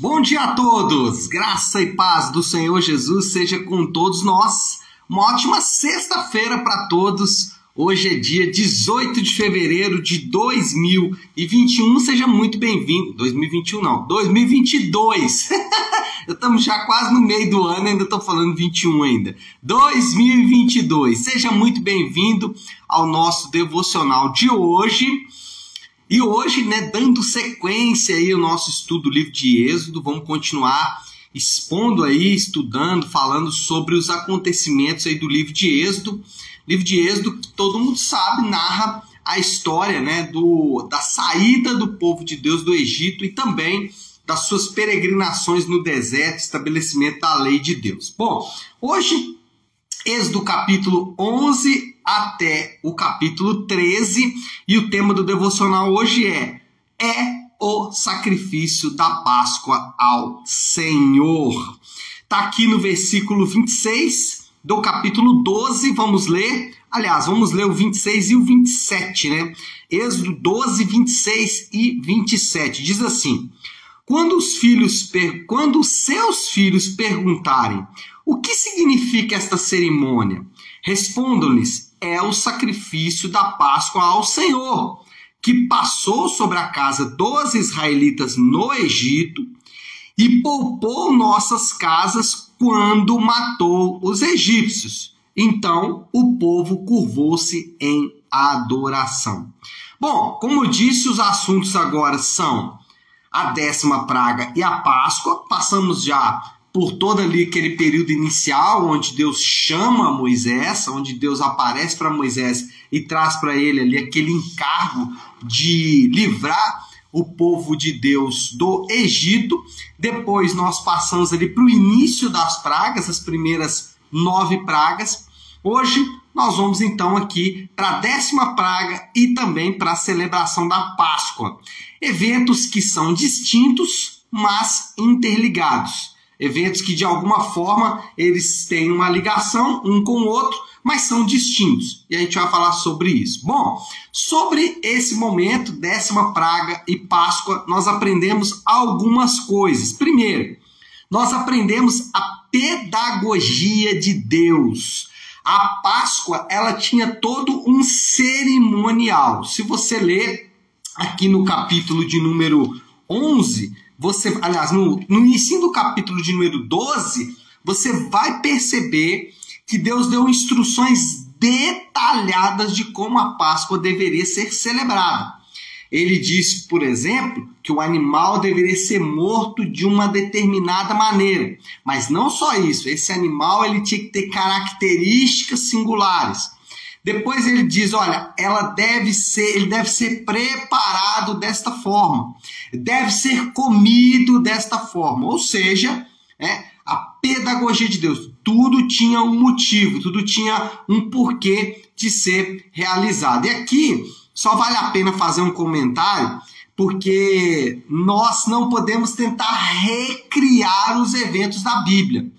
Bom dia a todos! Graça e paz do Senhor Jesus seja com todos nós. Uma ótima sexta-feira para todos. Hoje é dia 18 de fevereiro de 2021. Seja muito bem-vindo. 2021 não, 2022. Estamos já quase no meio do ano, ainda estou falando 21 ainda. 2022. Seja muito bem-vindo ao nosso devocional de hoje. E hoje, né, dando sequência aí ao nosso estudo do livro de Êxodo, vamos continuar expondo aí, estudando, falando sobre os acontecimentos aí do livro de Êxodo. Livro de Êxodo que todo mundo sabe narra a história, né, do da saída do povo de Deus do Egito e também das suas peregrinações no deserto, estabelecimento da lei de Deus. Bom, hoje Êxodo capítulo 11 até o capítulo 13, e o tema do devocional hoje é: É o sacrifício da Páscoa ao Senhor. Está aqui no versículo 26 do capítulo 12, vamos ler. Aliás, vamos ler o 26 e o 27, né? Êxodo 12, 26 e 27. Diz assim: Quando os filhos, quando os seus filhos perguntarem o que significa esta cerimônia? Respondam-lhes: é o sacrifício da Páscoa ao Senhor, que passou sobre a casa dos israelitas no Egito e poupou nossas casas quando matou os egípcios. Então o povo curvou-se em adoração. Bom, como eu disse, os assuntos agora são a décima praga e a Páscoa. Passamos já por todo ali aquele período inicial onde Deus chama Moisés, onde Deus aparece para Moisés e traz para ele ali aquele encargo de livrar o povo de Deus do Egito. Depois nós passamos ali para o início das pragas, as primeiras nove pragas. Hoje nós vamos então aqui para a décima praga e também para a celebração da Páscoa. Eventos que são distintos, mas interligados eventos que de alguma forma eles têm uma ligação um com o outro, mas são distintos. E a gente vai falar sobre isso. Bom, sobre esse momento, décima praga e Páscoa, nós aprendemos algumas coisas. Primeiro, nós aprendemos a pedagogia de Deus. A Páscoa, ela tinha todo um cerimonial. Se você ler aqui no capítulo de número 11, você, aliás, no, no início do capítulo de número 12, você vai perceber que Deus deu instruções detalhadas de como a Páscoa deveria ser celebrada. Ele diz, por exemplo, que o animal deveria ser morto de uma determinada maneira. Mas não só isso, esse animal ele tinha que ter características singulares. Depois ele diz, olha, ela deve ser, ele deve ser preparado desta forma, deve ser comido desta forma, ou seja, é, a pedagogia de Deus, tudo tinha um motivo, tudo tinha um porquê de ser realizado. E aqui só vale a pena fazer um comentário, porque nós não podemos tentar recriar os eventos da Bíblia.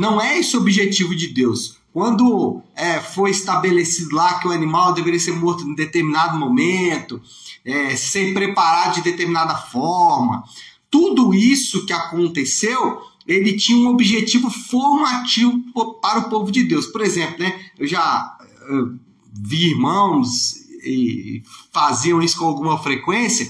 Não é esse o objetivo de Deus. Quando é, foi estabelecido lá que o animal deveria ser morto em determinado momento, é, ser preparado de determinada forma, tudo isso que aconteceu, ele tinha um objetivo formativo para o povo de Deus. Por exemplo, né, eu já eu vi irmãos e faziam isso com alguma frequência,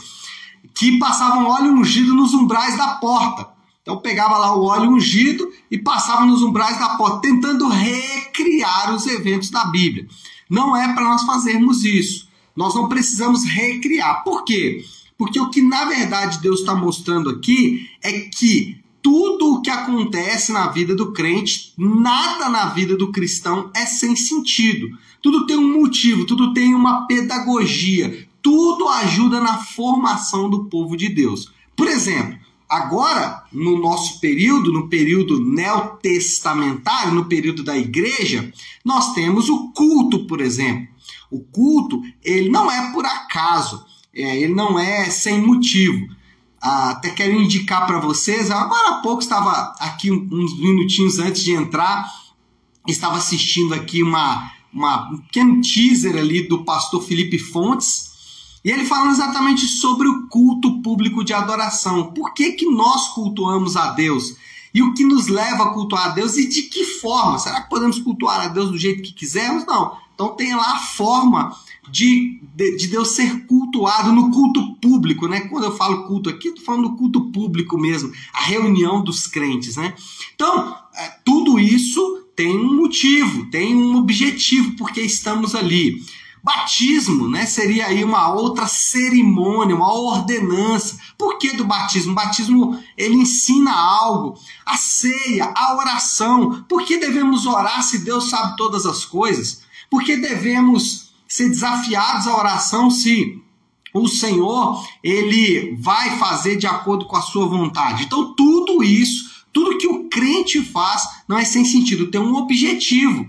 que passavam óleo ungido nos umbrais da porta. Então pegava lá o óleo ungido e passava nos umbrais da porta, tentando recriar os eventos da Bíblia. Não é para nós fazermos isso. Nós não precisamos recriar. Por quê? Porque o que na verdade Deus está mostrando aqui é que tudo o que acontece na vida do crente, nada na vida do cristão é sem sentido. Tudo tem um motivo, tudo tem uma pedagogia, tudo ajuda na formação do povo de Deus. Por exemplo, Agora, no nosso período, no período neotestamentário, no período da igreja, nós temos o culto, por exemplo. O culto, ele não é por acaso, é, ele não é sem motivo. Ah, até quero indicar para vocês, agora há pouco estava aqui uns minutinhos antes de entrar, estava assistindo aqui uma, uma um pequeno teaser ali do pastor Felipe Fontes, E ele fala exatamente sobre o culto público de adoração. Por que, que nós cultuamos a Deus? E o que nos leva a cultuar a Deus e de que forma? Será que podemos cultuar a Deus do jeito que quisermos? Não. Então tem lá a forma de, de, de Deus ser cultuado no culto público, né? Quando eu falo culto aqui, estou falando do culto público mesmo, a reunião dos crentes, né? Então, é, tudo isso tem um motivo, tem um objetivo, porque estamos ali. Batismo, né, seria aí uma outra cerimônia, uma ordenança. Por que do batismo? O batismo ele ensina algo. A ceia, a oração. Por que devemos orar se Deus sabe todas as coisas? Por que devemos ser desafiados à oração se o Senhor ele vai fazer de acordo com a sua vontade? Então tudo isso, tudo que o crente faz não é sem sentido, tem um objetivo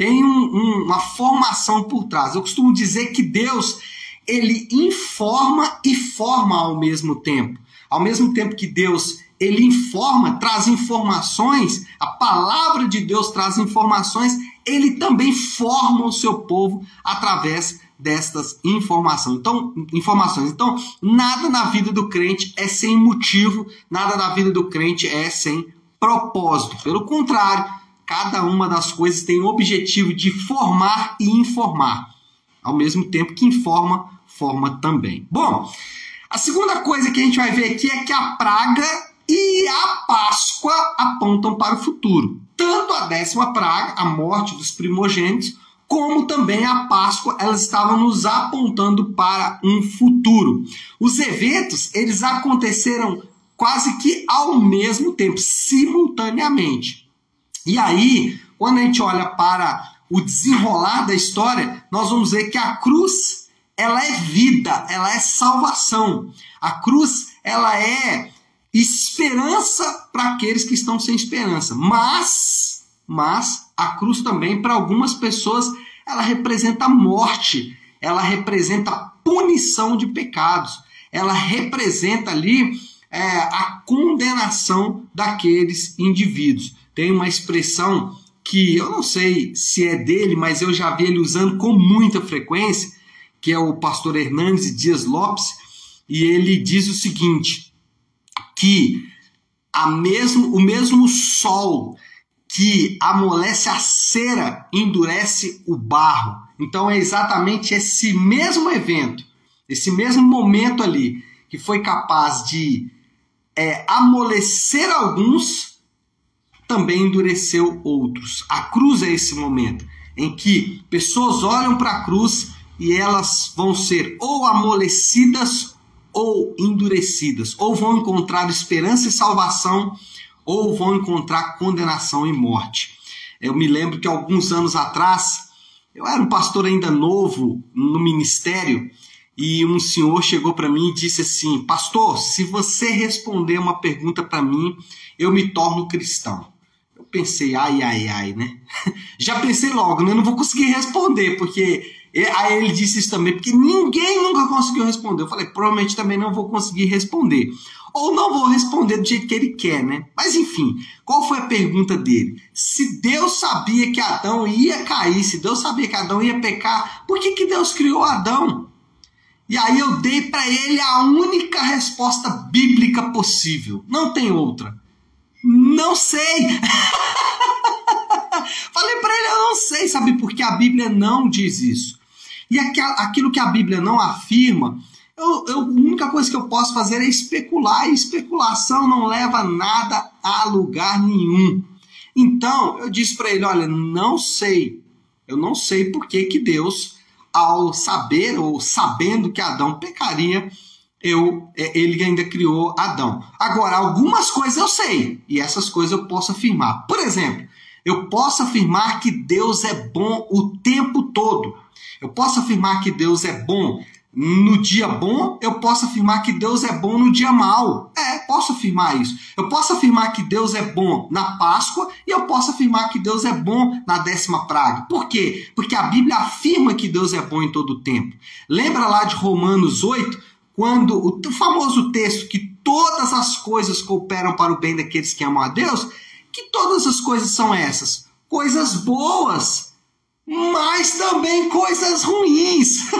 tem um, um, uma formação por trás. Eu costumo dizer que Deus ele informa e forma ao mesmo tempo. Ao mesmo tempo que Deus ele informa, traz informações, a palavra de Deus traz informações, ele também forma o seu povo através destas informações. Então, informações. Então, nada na vida do crente é sem motivo, nada na vida do crente é sem propósito. Pelo contrário, Cada uma das coisas tem o objetivo de formar e informar, ao mesmo tempo que informa, forma também. Bom, a segunda coisa que a gente vai ver aqui é que a praga e a Páscoa apontam para o futuro. Tanto a décima praga, a morte dos primogênitos, como também a Páscoa, elas estavam nos apontando para um futuro. Os eventos, eles aconteceram quase que ao mesmo tempo, simultaneamente. E aí, quando a gente olha para o desenrolar da história, nós vamos ver que a cruz, ela é vida, ela é salvação. A cruz, ela é esperança para aqueles que estão sem esperança. Mas, mas a cruz também para algumas pessoas, ela representa morte, ela representa punição de pecados. Ela representa ali é, a condenação daqueles indivíduos tem uma expressão que eu não sei se é dele, mas eu já vi ele usando com muita frequência, que é o pastor Hernandes Dias Lopes, e ele diz o seguinte: que a mesmo, o mesmo sol que amolece a cera endurece o barro. Então é exatamente esse mesmo evento, esse mesmo momento ali, que foi capaz de é, amolecer alguns também endureceu outros. A cruz é esse momento em que pessoas olham para a cruz e elas vão ser ou amolecidas ou endurecidas, ou vão encontrar esperança e salvação, ou vão encontrar condenação e morte. Eu me lembro que alguns anos atrás, eu era um pastor ainda novo no ministério, e um senhor chegou para mim e disse assim: Pastor, se você responder uma pergunta para mim, eu me torno cristão pensei, ai, ai, ai, né? Já pensei logo, né? Não vou conseguir responder, porque. Aí ele disse isso também, porque ninguém nunca conseguiu responder. Eu falei, provavelmente também não vou conseguir responder. Ou não vou responder do jeito que ele quer, né? Mas enfim, qual foi a pergunta dele? Se Deus sabia que Adão ia cair, se Deus sabia que Adão ia pecar, por que, que Deus criou Adão? E aí eu dei para ele a única resposta bíblica possível. Não tem outra. Não sei. Falei para ele, eu não sei, sabe? Porque a Bíblia não diz isso. E aquilo que a Bíblia não afirma, eu, eu, a única coisa que eu posso fazer é especular, e especulação não leva nada a lugar nenhum. Então, eu disse para ele: olha, não sei, eu não sei por que, que Deus, ao saber ou sabendo que Adão pecaria, eu, é, ele ainda criou Adão. Agora, algumas coisas eu sei, e essas coisas eu posso afirmar. Por exemplo, eu posso afirmar que Deus é bom o tempo todo. Eu posso afirmar que Deus é bom no dia bom, eu posso afirmar que Deus é bom no dia mal. É, posso afirmar isso. Eu posso afirmar que Deus é bom na Páscoa e eu posso afirmar que Deus é bom na décima praga. Por quê? Porque a Bíblia afirma que Deus é bom em todo o tempo. Lembra lá de Romanos 8, quando o famoso texto que todas as coisas cooperam para o bem daqueles que amam a Deus, que todas as coisas são essas? Coisas boas, mas também coisas ruins.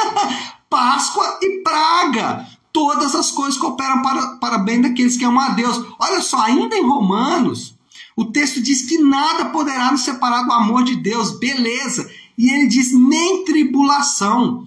Páscoa e praga. Todas as coisas cooperam para, para bem daqueles que amam a Deus. Olha só, ainda em Romanos, o texto diz que nada poderá nos separar do amor de Deus, beleza. E ele diz nem tribulação.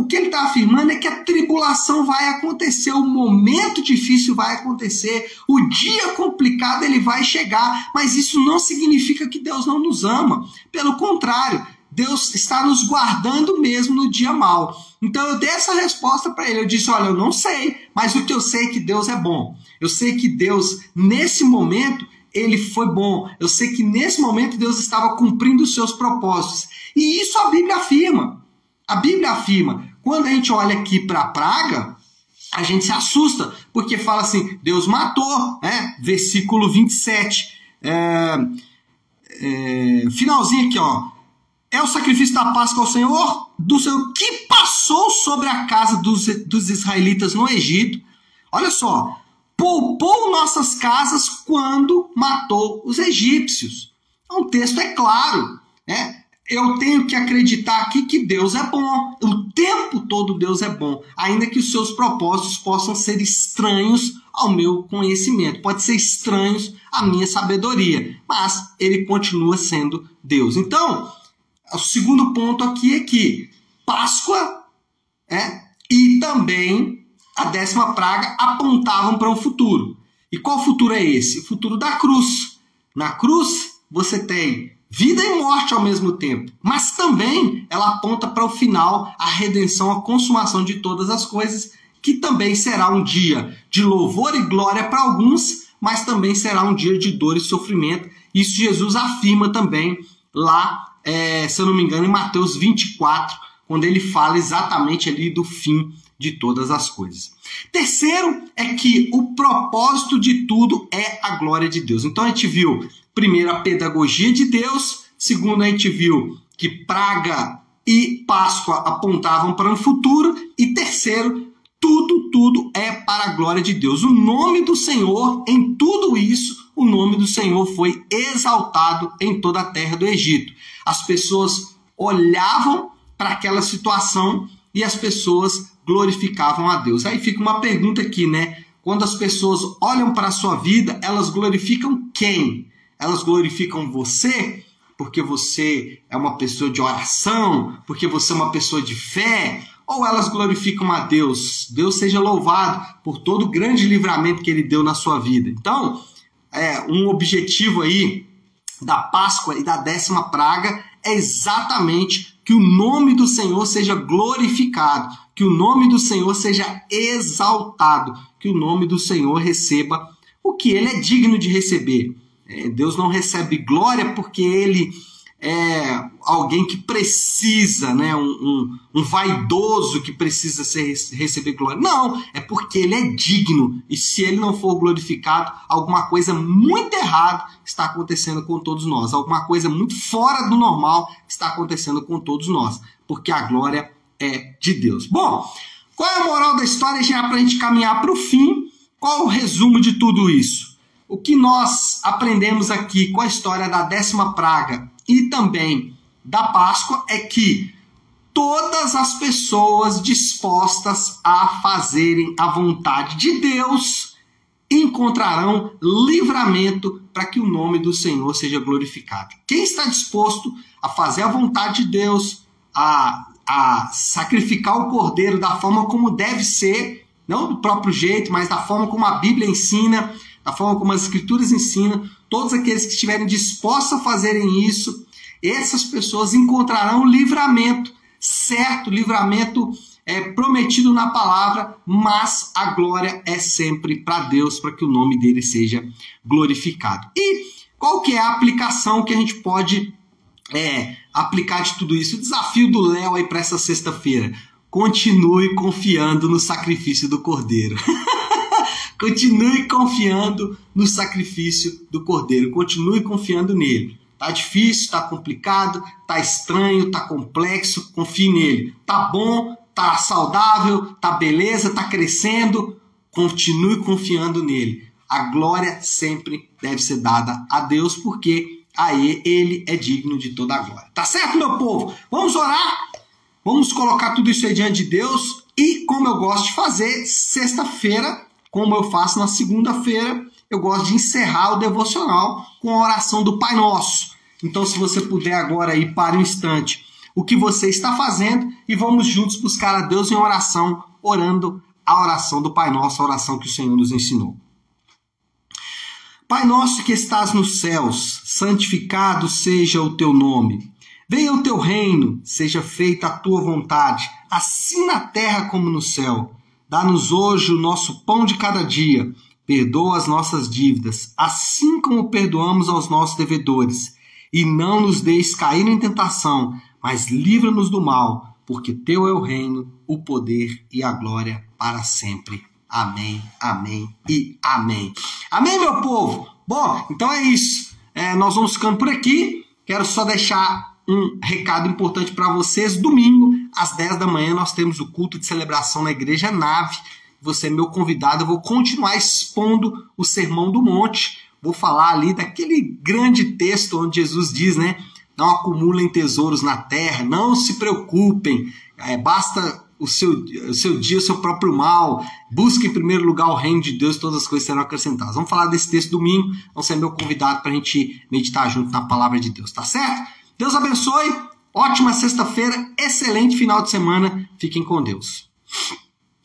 O que ele está afirmando é que a tribulação vai acontecer, o momento difícil vai acontecer, o dia complicado ele vai chegar, mas isso não significa que Deus não nos ama. Pelo contrário, Deus está nos guardando mesmo no dia mal. Então eu dei essa resposta para ele. Eu disse: Olha, eu não sei, mas o que eu sei é que Deus é bom. Eu sei que Deus, nesse momento, ele foi bom. Eu sei que nesse momento Deus estava cumprindo os seus propósitos. E isso a Bíblia afirma. A Bíblia afirma. Quando a gente olha aqui para a praga, a gente se assusta, porque fala assim: Deus matou, né? Versículo 27. É, é, finalzinho aqui, ó é o sacrifício da Páscoa ao Senhor, do Senhor que passou sobre a casa dos, dos israelitas no Egito. Olha só, poupou nossas casas quando matou os egípcios. Então, o texto é claro. Né? Eu tenho que acreditar aqui que Deus é bom. O tempo todo Deus é bom. Ainda que os seus propósitos possam ser estranhos ao meu conhecimento. Pode ser estranhos à minha sabedoria. Mas ele continua sendo Deus. Então, o segundo ponto aqui é que Páscoa é, e também a décima praga apontavam para um futuro. E qual futuro é esse? O futuro da cruz. Na cruz você tem vida e morte ao mesmo tempo, mas também ela aponta para o final, a redenção, a consumação de todas as coisas, que também será um dia de louvor e glória para alguns, mas também será um dia de dor e sofrimento. Isso Jesus afirma também lá é, se eu não me engano, em Mateus 24, quando ele fala exatamente ali do fim de todas as coisas. Terceiro é que o propósito de tudo é a glória de Deus. Então a gente viu, primeiro, a pedagogia de Deus, segundo, a gente viu que praga e Páscoa apontavam para um futuro, e terceiro, tudo, tudo é para a glória de Deus. O nome do Senhor, em tudo isso, o nome do Senhor foi exaltado em toda a terra do Egito. As pessoas olhavam para aquela situação e as pessoas glorificavam a Deus. Aí fica uma pergunta aqui, né? Quando as pessoas olham para a sua vida, elas glorificam quem? Elas glorificam você porque você é uma pessoa de oração, porque você é uma pessoa de fé, ou elas glorificam a Deus? Deus seja louvado por todo o grande livramento que ele deu na sua vida. Então, é um objetivo aí da Páscoa e da décima praga é exatamente que o nome do Senhor seja glorificado, que o nome do Senhor seja exaltado, que o nome do Senhor receba o que ele é digno de receber. Deus não recebe glória porque ele é alguém que precisa, né, um, um, um, vaidoso que precisa ser, receber glória. Não, é porque ele é digno. E se ele não for glorificado, alguma coisa muito errada está acontecendo com todos nós. Alguma coisa muito fora do normal está acontecendo com todos nós. Porque a glória é de Deus. Bom, qual é a moral da história já para a gente caminhar para o fim? Qual o resumo de tudo isso? O que nós aprendemos aqui com a história da décima praga e também da Páscoa é que todas as pessoas dispostas a fazerem a vontade de Deus encontrarão livramento para que o nome do Senhor seja glorificado. Quem está disposto a fazer a vontade de Deus, a, a sacrificar o cordeiro da forma como deve ser, não do próprio jeito, mas da forma como a Bíblia ensina, da forma como as Escrituras ensinam, todos aqueles que estiverem dispostos a fazerem isso, essas pessoas encontrarão livramento, certo? Livramento é prometido na palavra, mas a glória é sempre para Deus, para que o nome dele seja glorificado. E qual que é a aplicação que a gente pode é, aplicar de tudo isso? O desafio do Léo aí para essa sexta-feira. Continue confiando no sacrifício do Cordeiro. Continue confiando no sacrifício do Cordeiro. Continue confiando nele. Tá difícil, tá complicado, tá estranho, tá complexo, confie nele. Tá bom, tá saudável, tá beleza, tá crescendo, continue confiando nele. A glória sempre deve ser dada a Deus, porque aí ele é digno de toda a glória. Tá certo, meu povo? Vamos orar? Vamos colocar tudo isso aí diante de Deus e, como eu gosto de fazer, sexta-feira, como eu faço na segunda-feira, eu gosto de encerrar o devocional com a oração do Pai Nosso. Então, se você puder agora ir para um instante o que você está fazendo e vamos juntos buscar a Deus em oração, orando a oração do Pai Nosso, a oração que o Senhor nos ensinou. Pai nosso que estás nos céus, santificado seja o teu nome. Venha o teu reino, seja feita a tua vontade, assim na terra como no céu. Dá-nos hoje o nosso pão de cada dia. Perdoa as nossas dívidas, assim como perdoamos aos nossos devedores. E não nos deixes cair em tentação, mas livra-nos do mal, porque teu é o reino, o poder e a glória para sempre. Amém, amém e amém. Amém, meu povo? Bom, então é isso. É, nós vamos ficando por aqui. Quero só deixar um recado importante para vocês. Domingo, às 10 da manhã, nós temos o culto de celebração na Igreja Nave. Você é meu convidado. Eu vou continuar expondo o Sermão do Monte. Vou falar ali daquele grande texto onde Jesus diz, né? não acumulem tesouros na terra, não se preocupem, é, basta o seu, o seu dia, o seu próprio mal, busque em primeiro lugar o reino de Deus, todas as coisas serão acrescentadas. Vamos falar desse texto domingo, vão ser meu convidado para a gente meditar junto na palavra de Deus, tá certo? Deus abençoe, ótima sexta-feira, excelente final de semana, fiquem com Deus.